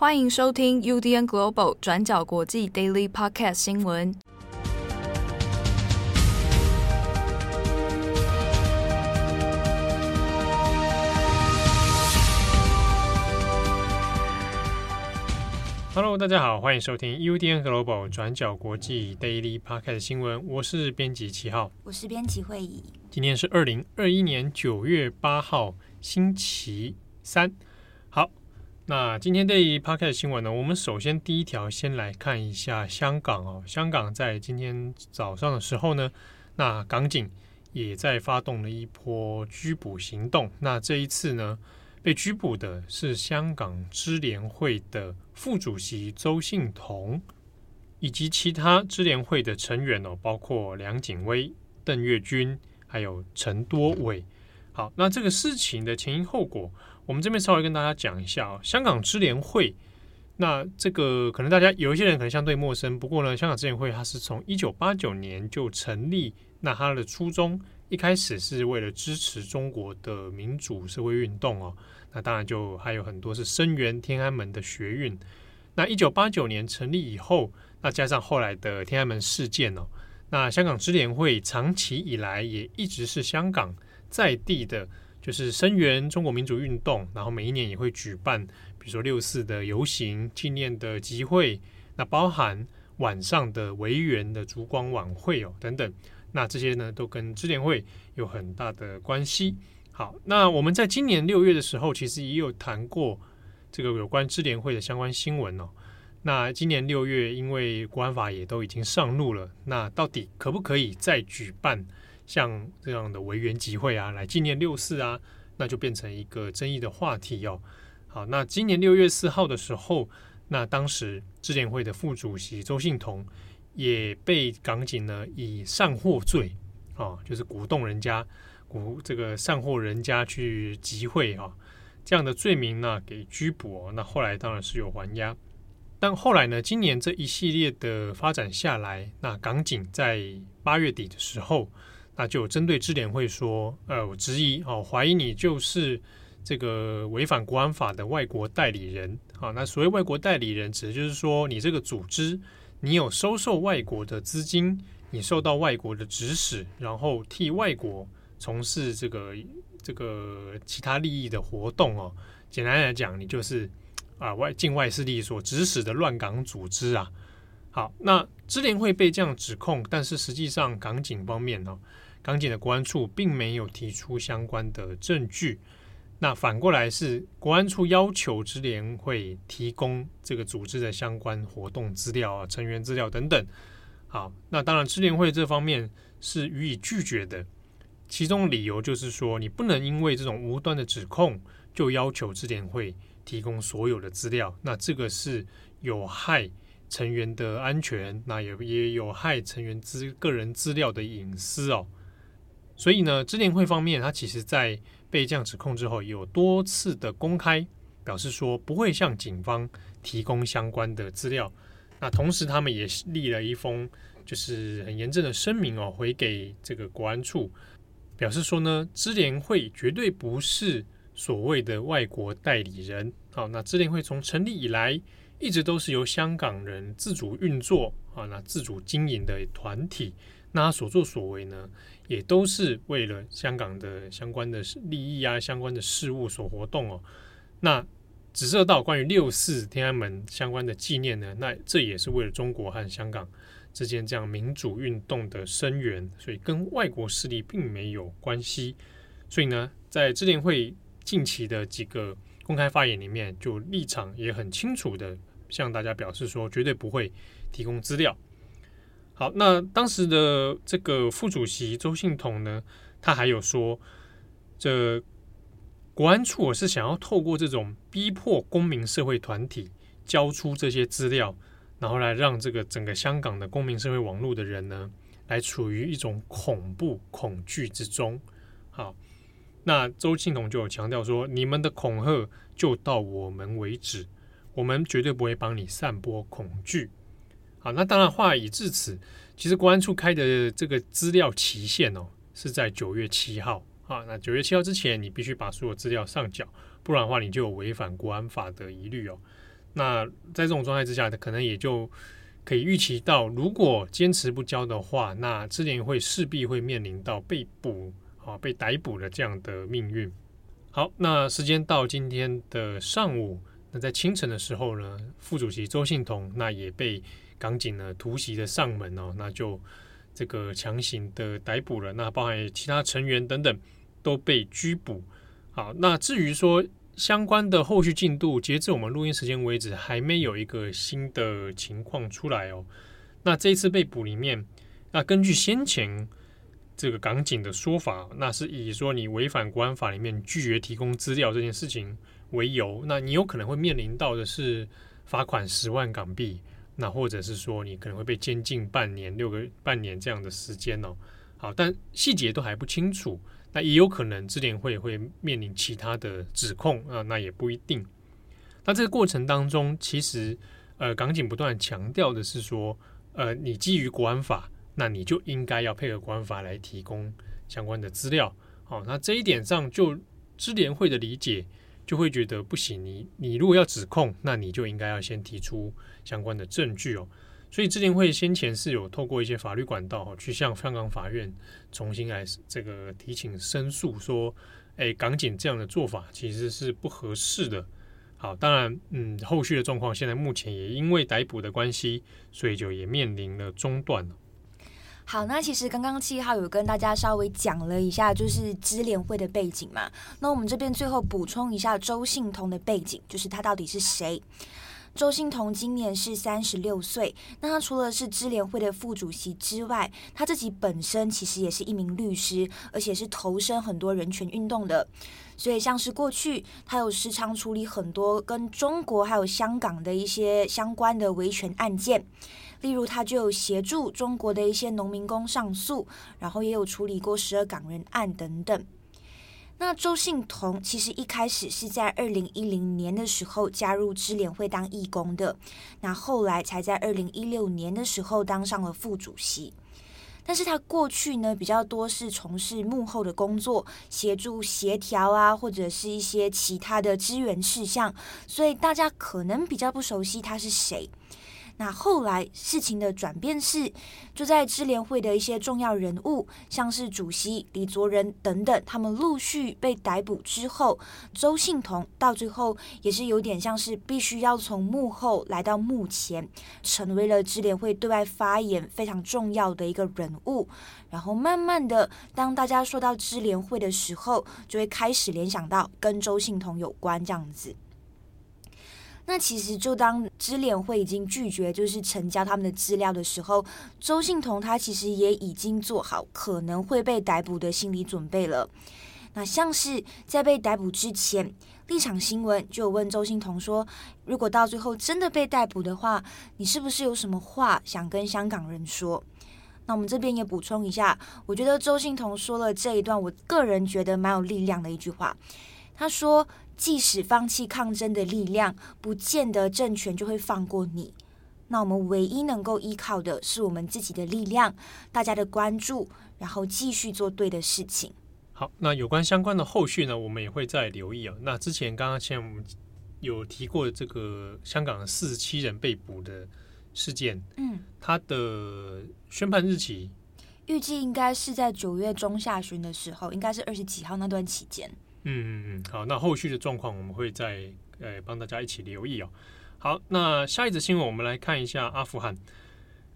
欢迎收听 UDN Global 转角国际 Daily Podcast 新闻。Hello，大家好，欢迎收听 UDN Global 转角国际 Daily Podcast 新闻。我是编辑七号，我是编辑会议。今天是二零二一年九月八号，星期三。那今天这一 podcast 新闻呢，我们首先第一条先来看一下香港哦。香港在今天早上的时候呢，那港警也在发动了一波拘捕行动。那这一次呢，被拘捕的是香港支联会的副主席周幸彤，以及其他支联会的成员哦，包括梁景威、邓月君，还有陈多伟。好，那这个事情的前因后果。我们这边稍微跟大家讲一下哦，香港支联会，那这个可能大家有一些人可能相对陌生，不过呢，香港支联会它是从一九八九年就成立，那它的初衷一开始是为了支持中国的民主社会运动哦，那当然就还有很多是声援天安门的学运。那一九八九年成立以后，那加上后来的天安门事件哦，那香港支联会长期以来也一直是香港在地的。就是声援中国民主运动，然后每一年也会举办，比如说六四的游行、纪念的集会，那包含晚上的维园的烛光晚会哦等等，那这些呢都跟支联会有很大的关系。好，那我们在今年六月的时候，其实也有谈过这个有关支联会的相关新闻哦。那今年六月，因为国安法也都已经上路了，那到底可不可以再举办？像这样的维园集会啊，来纪念六四啊，那就变成一个争议的话题哦。好，那今年六月四号的时候，那当时支联会的副主席周幸彤也被港警呢以煽惑罪啊、就是鼓动人家鼓这个煽惑人家去集会啊、哦，这样的罪名呢给拘捕哦。那后来当然是有还押，但后来呢，今年这一系列的发展下来，那港警在八月底的时候。那就针对支联会说，呃，我质疑哦，怀疑你就是这个违反国安法的外国代理人啊。那所谓外国代理人，指的就是说你这个组织，你有收受外国的资金，你受到外国的指使，然后替外国从事这个这个其他利益的活动哦。简单来讲，你就是啊外境外势力所指使的乱港组织啊。好，那支联会被这样指控，但是实际上港警方面呢？港警的国安处并没有提出相关的证据，那反过来是国安处要求支联会提供这个组织的相关活动资料啊、成员资料等等。好，那当然支联会这方面是予以拒绝的，其中理由就是说，你不能因为这种无端的指控就要求支联会提供所有的资料，那这个是有害成员的安全，那也也有害成员资个人资料的隐私哦。所以呢，支联会方面，他其实在被这样指控之后，有多次的公开表示说不会向警方提供相关的资料。那同时，他们也立了一封就是很严正的声明哦，回给这个国安处，表示说呢，支联会绝对不是所谓的外国代理人。好，那支联会从成立以来，一直都是由香港人自主运作啊，那自主经营的团体。他所作所为呢，也都是为了香港的相关的利益啊，相关的事务所活动哦。那指涉到关于六四天安门相关的纪念呢，那这也是为了中国和香港之间这样民主运动的声援，所以跟外国势力并没有关系。所以呢，在支联会近期的几个公开发言里面，就立场也很清楚的向大家表示说，绝对不会提供资料。好，那当时的这个副主席邹幸彤呢，他还有说，这国安处我是想要透过这种逼迫公民社会团体交出这些资料，然后来让这个整个香港的公民社会网络的人呢，来处于一种恐怖恐惧之中。好，那周庆彤就有强调说，你们的恐吓就到我们为止，我们绝对不会帮你散播恐惧。好，那当然话已至此，其实国安处开的这个资料期限哦，是在九月七号啊。那九月七号之前，你必须把所有资料上缴，不然的话，你就有违反国安法的疑虑哦。那在这种状态之下，可能也就可以预期到，如果坚持不交的话，那智联会势必会面临到被捕啊、被逮捕的这样的命运。好，那时间到今天的上午，在清晨的时候呢，副主席周信彤那也被港警呢突袭的上门哦，那就这个强行的逮捕了。那包含其他成员等等都被拘捕。好，那至于说相关的后续进度，截至我们录音时间为止，还没有一个新的情况出来哦。那这一次被捕里面，那根据先前。这个港警的说法，那是以说你违反国安法里面拒绝提供资料这件事情为由，那你有可能会面临到的是罚款十万港币，那或者是说你可能会被监禁半年、六个半年这样的时间哦。好，但细节都还不清楚，那也有可能支联会会面临其他的指控啊，那也不一定。那这个过程当中，其实呃，港警不断强调的是说，呃，你基于国安法。那你就应该要配合国安法来提供相关的资料，好，那这一点上就支联会的理解就会觉得不行，你你如果要指控，那你就应该要先提出相关的证据哦。所以支联会先前是有透过一些法律管道去向香港法院重新来这个提请申诉，说，诶，港警这样的做法其实是不合适的。好，当然，嗯，后续的状况现在目前也因为逮捕的关系，所以就也面临了中断了。好，那其实刚刚七号有跟大家稍微讲了一下，就是支联会的背景嘛。那我们这边最后补充一下周幸彤的背景，就是他到底是谁？周幸彤今年是三十六岁。那他除了是支联会的副主席之外，他自己本身其实也是一名律师，而且是投身很多人权运动的。所以像是过去他有时常处理很多跟中国还有香港的一些相关的维权案件。例如，他就有协助中国的一些农民工上诉，然后也有处理过十二港人案等等。那周信彤其实一开始是在二零一零年的时候加入支联会当义工的，那后来才在二零一六年的时候当上了副主席。但是他过去呢比较多是从事幕后的工作，协助协调啊，或者是一些其他的支援事项，所以大家可能比较不熟悉他是谁。那后来事情的转变是，就在支联会的一些重要人物，像是主席李卓人等等，他们陆续被逮捕之后，周幸彤到最后也是有点像是必须要从幕后来到幕前，成为了支联会对外发言非常重要的一个人物。然后慢慢的，当大家说到支联会的时候，就会开始联想到跟周幸彤有关这样子。那其实，就当支联会已经拒绝就是成交他们的资料的时候，周幸彤他其实也已经做好可能会被逮捕的心理准备了。那像是在被逮捕之前，立场新闻就问周幸彤说：“如果到最后真的被逮捕的话，你是不是有什么话想跟香港人说？”那我们这边也补充一下，我觉得周幸彤说了这一段，我个人觉得蛮有力量的一句话。他说。即使放弃抗争的力量，不见得政权就会放过你。那我们唯一能够依靠的是我们自己的力量，大家的关注，然后继续做对的事情。好，那有关相关的后续呢，我们也会再留意啊。那之前刚刚前我们有提过这个香港四十七人被捕的事件，嗯，它的宣判日期预计应该是在九月中下旬的时候，应该是二十几号那段期间。嗯嗯嗯，好，那后续的状况我们会再呃帮大家一起留意哦。好，那下一则新闻我们来看一下阿富汗。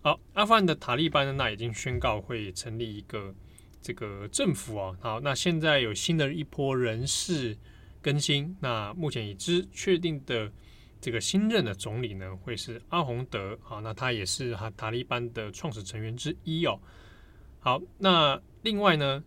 好，阿富汗的塔利班呢，那已经宣告会成立一个这个政府哦。好，那现在有新的一波人事更新，那目前已知确定的这个新任的总理呢，会是阿洪德。好，那他也是哈塔利班的创始成员之一哦。好，那另外呢？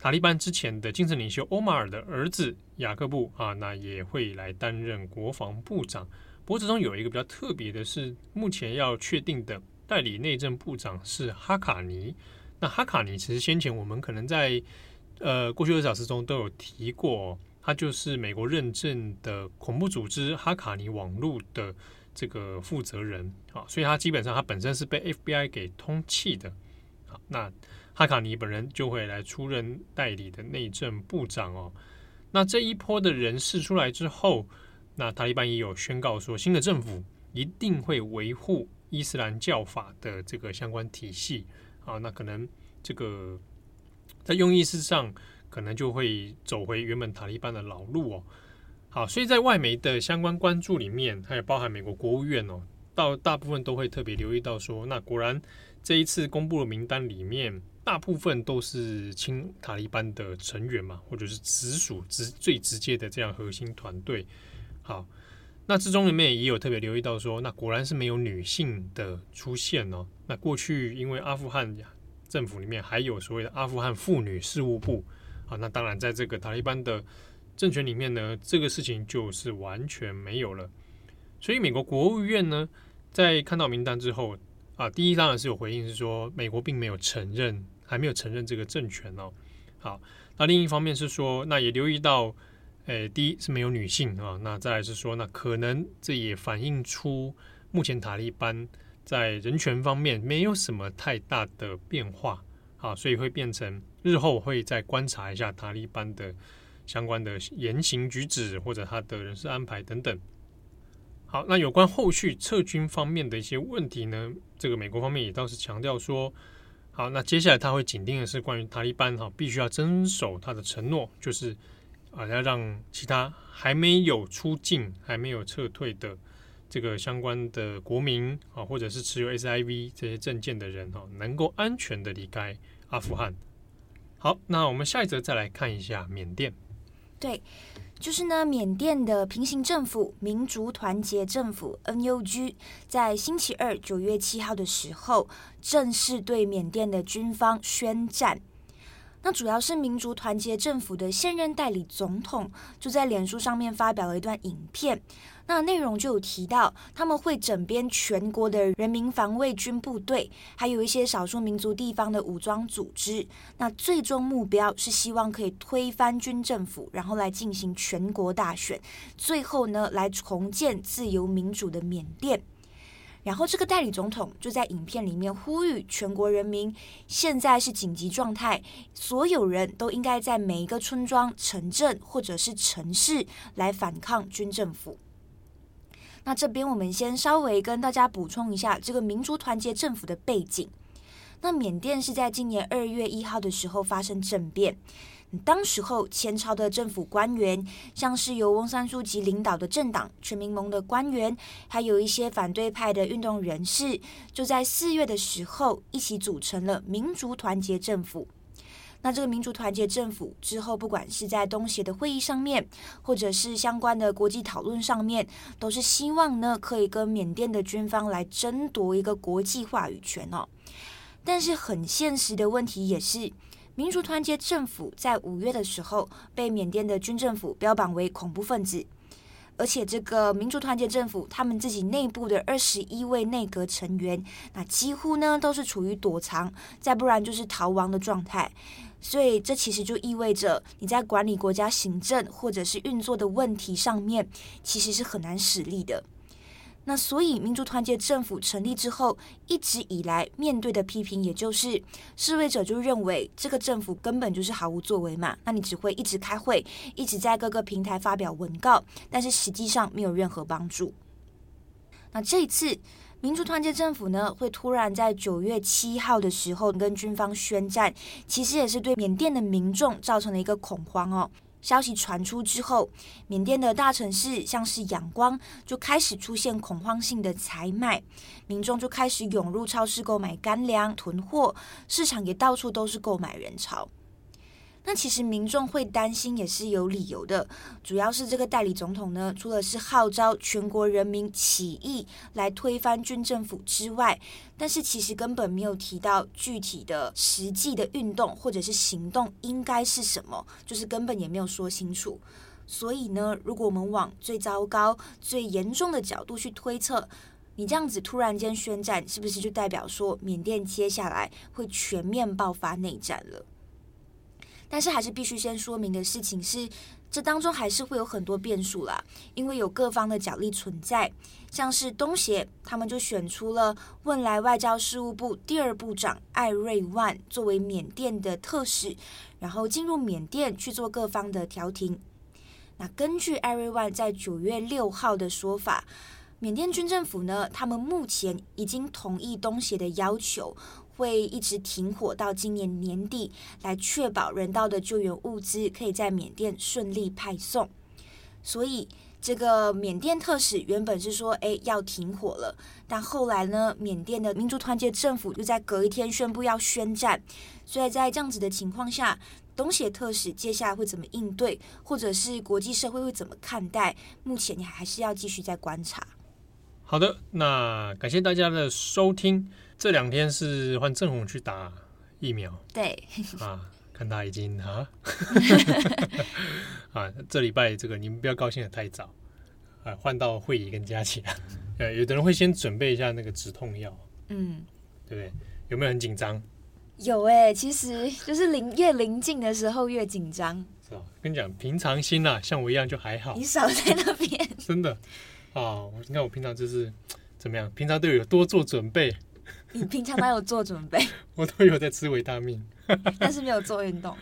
塔利班之前的精神领袖欧马尔的儿子雅各布啊，那也会来担任国防部长。不过，这中有一个比较特别的是，目前要确定的代理内政部长是哈卡尼。那哈卡尼其实先前我们可能在呃过去二小时中都有提过，他就是美国认证的恐怖组织哈卡尼网络的这个负责人啊，所以他基本上他本身是被 FBI 给通缉的。好，那。哈卡尼本人就会来出任代理的内政部长哦。那这一波的人事出来之后，那塔利班也有宣告说，新的政府一定会维护伊斯兰教法的这个相关体系。啊，那可能这个在用意识上，可能就会走回原本塔利班的老路哦。好，所以在外媒的相关关注里面，还有包含美国国务院哦，到大部分都会特别留意到说，那果然这一次公布的名单里面，大部分都是亲塔利班的成员嘛，或者是直属直最直接的这样核心团队。好，那之中里面也有特别留意到说，那果然是没有女性的出现哦。那过去因为阿富汗政府里面还有所谓的阿富汗妇女事务部。啊，那当然，在这个塔利班的政权里面呢，这个事情就是完全没有了。所以，美国国务院呢，在看到名单之后，啊，第一当然是有回应，是说美国并没有承认，还没有承认这个政权哦。好，那另一方面是说，那也留意到，诶，第一是没有女性啊，那再来是说，那可能这也反映出目前塔利班在人权方面没有什么太大的变化。啊，所以会变成日后会再观察一下塔利班的相关的言行举止，或者他的人事安排等等。好，那有关后续撤军方面的一些问题呢，这个美国方面也倒是强调说，好，那接下来他会紧盯的是关于塔利班哈，必须要遵守他的承诺，就是啊要让其他还没有出境、还没有撤退的这个相关的国民啊，或者是持有 SIV 这些证件的人哈，能够安全的离开。阿富汗，好，那我们下一则再来看一下缅甸。对，就是呢，缅甸的平行政府民族团结政府 （NUG） 在星期二九月七号的时候，正式对缅甸的军方宣战。那主要是民族团结政府的现任代理总统就在脸书上面发表了一段影片。那内容就有提到，他们会整编全国的人民防卫军部队，还有一些少数民族地方的武装组织。那最终目标是希望可以推翻军政府，然后来进行全国大选，最后呢，来重建自由民主的缅甸。然后这个代理总统就在影片里面呼吁全国人民，现在是紧急状态，所有人都应该在每一个村庄、城镇或者是城市来反抗军政府。那这边我们先稍微跟大家补充一下这个民族团结政府的背景。那缅甸是在今年二月一号的时候发生政变，当时候前朝的政府官员，像是由翁山苏姬领导的政党全民盟的官员，还有一些反对派的运动人士，就在四月的时候一起组成了民族团结政府。那这个民族团结政府之后，不管是在东协的会议上面，或者是相关的国际讨论上面，都是希望呢可以跟缅甸的军方来争夺一个国际话语权哦。但是很现实的问题也是，民族团结政府在五月的时候被缅甸的军政府标榜为恐怖分子，而且这个民族团结政府他们自己内部的二十一位内阁成员，那几乎呢都是处于躲藏，再不然就是逃亡的状态。所以，这其实就意味着你在管理国家行政或者是运作的问题上面，其实是很难使力的。那所以，民族团结政府成立之后，一直以来面对的批评，也就是示威者就认为这个政府根本就是毫无作为嘛。那你只会一直开会，一直在各个平台发表文告，但是实际上没有任何帮助。那这一次。民族团结政府呢，会突然在九月七号的时候跟军方宣战，其实也是对缅甸的民众造成了一个恐慌哦。消息传出之后，缅甸的大城市像是仰光就开始出现恐慌性的采买，民众就开始涌入超市购买干粮囤货，市场也到处都是购买人潮。那其实民众会担心也是有理由的，主要是这个代理总统呢，除了是号召全国人民起义来推翻军政府之外，但是其实根本没有提到具体的实际的运动或者是行动应该是什么，就是根本也没有说清楚。所以呢，如果我们往最糟糕、最严重的角度去推测，你这样子突然间宣战，是不是就代表说缅甸接下来会全面爆发内战了？但是还是必须先说明的事情是，这当中还是会有很多变数啦，因为有各方的角力存在。像是东协，他们就选出了汶莱外交事务部第二部长艾瑞万作为缅甸的特使，然后进入缅甸去做各方的调停。那根据艾瑞万在九月六号的说法，缅甸军政府呢，他们目前已经同意东协的要求，会一直停火到今年年底，来确保人道的救援物资可以在缅甸顺利派送。所以，这个缅甸特使原本是说，哎，要停火了，但后来呢，缅甸的民族团结政府又在隔一天宣布要宣战。所以在这样子的情况下，东协特使接下来会怎么应对，或者是国际社会会怎么看待？目前你还是要继续在观察。好的，那感谢大家的收听。这两天是换郑红去打疫苗，对啊，看他已经啊，啊，这礼拜这个你们不要高兴得太早啊，换到慧仪跟佳琪啊，呃，有的人会先准备一下那个止痛药，嗯，对不对？有没有很紧张？有哎、欸，其实就是临越临近的时候越紧张。是吧？跟你讲，平常心呐、啊，像我一样就还好。你少在那边。真的啊，你看我平常就是怎么样？平常都有多做准备。你平常哪有做准备？我都有在吃维他命，但是没有做运动。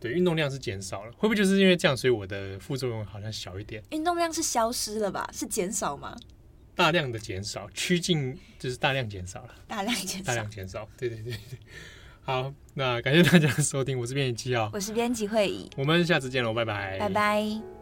对，运动量是减少了，会不会就是因为这样，所以我的副作用好像小一点？运动量是消失了吧？是减少吗？大量的减少，趋近就是大量减少了。大量减少，大量减少。对对对对。好，那感谢大家的收听，我是编辑七号，我是编辑会议，我们下次见喽，拜拜，拜拜。